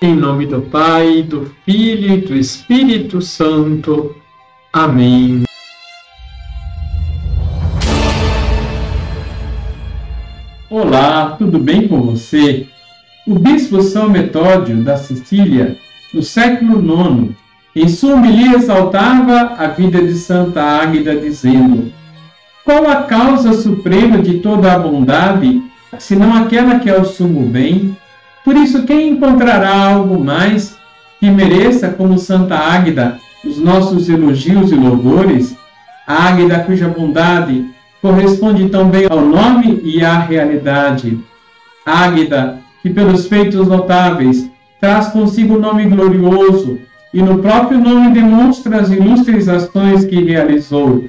Em nome do Pai, do Filho e do Espírito Santo. Amém. Olá, tudo bem com você? O bispo São Metódio da Sicília, no século IX, em sua homilia exaltava a vida de Santa Águida, dizendo: Qual a causa suprema de toda a bondade, senão aquela que é o sumo bem? Por isso, quem encontrará algo mais que mereça, como Santa Águida, os nossos elogios e louvores? A Águida cuja bondade corresponde tão bem ao nome e à realidade. Águida, que pelos feitos notáveis traz consigo o nome glorioso e no próprio nome demonstra as ilustres ações que realizou.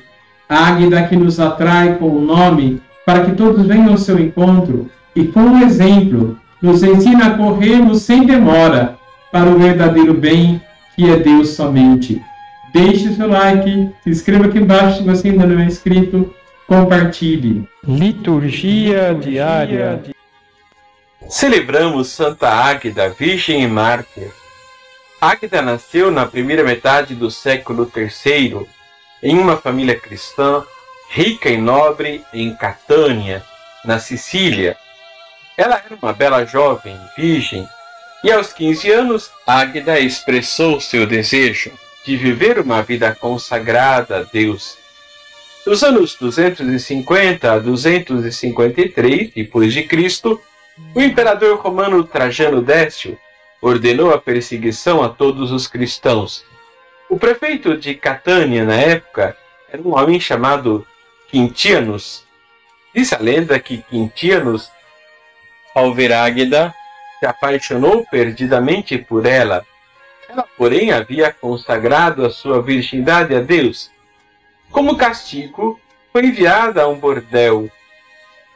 Águida que nos atrai com o nome para que todos venham ao seu encontro e com o exemplo nos ensina a corrermos sem demora para o verdadeiro bem que é Deus somente. Deixe seu like, se inscreva aqui embaixo se você ainda não é inscrito, compartilhe. Liturgia diária. Celebramos Santa Águida, Virgem e Mártir. Águida nasceu na primeira metade do século III em uma família cristã rica e nobre em Catânia, na Sicília ela era uma bela jovem, virgem, e aos 15 anos, Águida expressou seu desejo de viver uma vida consagrada a Deus. Nos anos 250 a 253 depois de Cristo, o imperador romano Trajano Décio ordenou a perseguição a todos os cristãos. O prefeito de Catânia na época era um homem chamado Quintianus. Diz a lenda que Quintianus ao ver Águeda, se apaixonou perdidamente por ela. Ela, porém, havia consagrado a sua virgindade a Deus. Como castigo, foi enviada a um bordel.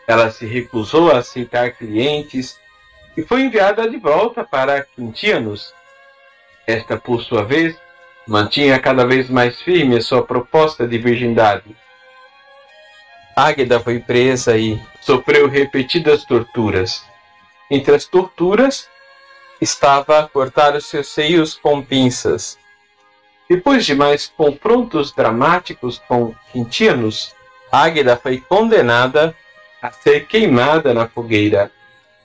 Ela se recusou a aceitar clientes e foi enviada de volta para Quintianos. Esta, por sua vez, mantinha cada vez mais firme a sua proposta de virgindade. Águeda foi presa e sofreu repetidas torturas. Entre as torturas estava cortar os seus seios com pinças. Depois de mais confrontos dramáticos com Quintianos, Águeda foi condenada a ser queimada na fogueira.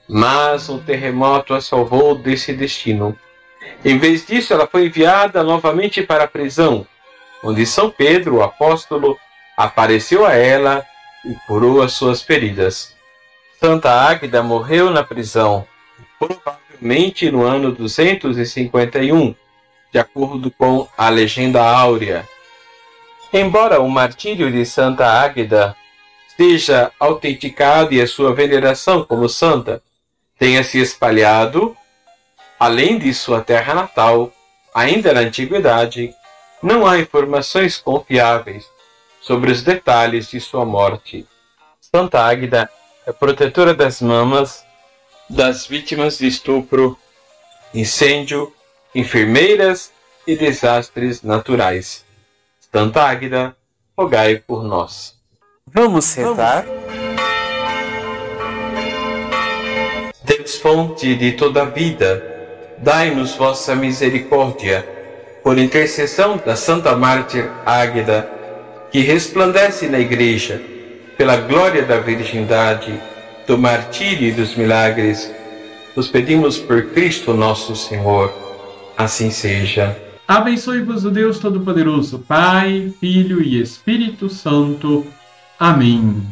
Mas um terremoto a salvou desse destino. Em vez disso, ela foi enviada novamente para a prisão, onde São Pedro, o apóstolo, apareceu a ela e curou as suas feridas. Santa Águida morreu na prisão, provavelmente no ano 251, de acordo com a legenda áurea. Embora o martírio de Santa Águida seja autenticado e a sua veneração como santa tenha se espalhado, além de sua terra natal, ainda na antiguidade, não há informações confiáveis sobre os detalhes de sua morte. Santa Águida é protetora das mamas, das vítimas de estupro, incêndio, enfermeiras e desastres naturais. Santa Águida, rogai por nós. Vamos sentar? Deus, fonte de toda a vida, dai-nos vossa misericórdia, por intercessão da Santa Mártir Águida, que resplandece na Igreja, pela glória da virgindade, do martírio e dos milagres, nos pedimos por Cristo nosso Senhor. Assim seja. Abençoe-vos o Deus Todo-Poderoso, Pai, Filho e Espírito Santo. Amém.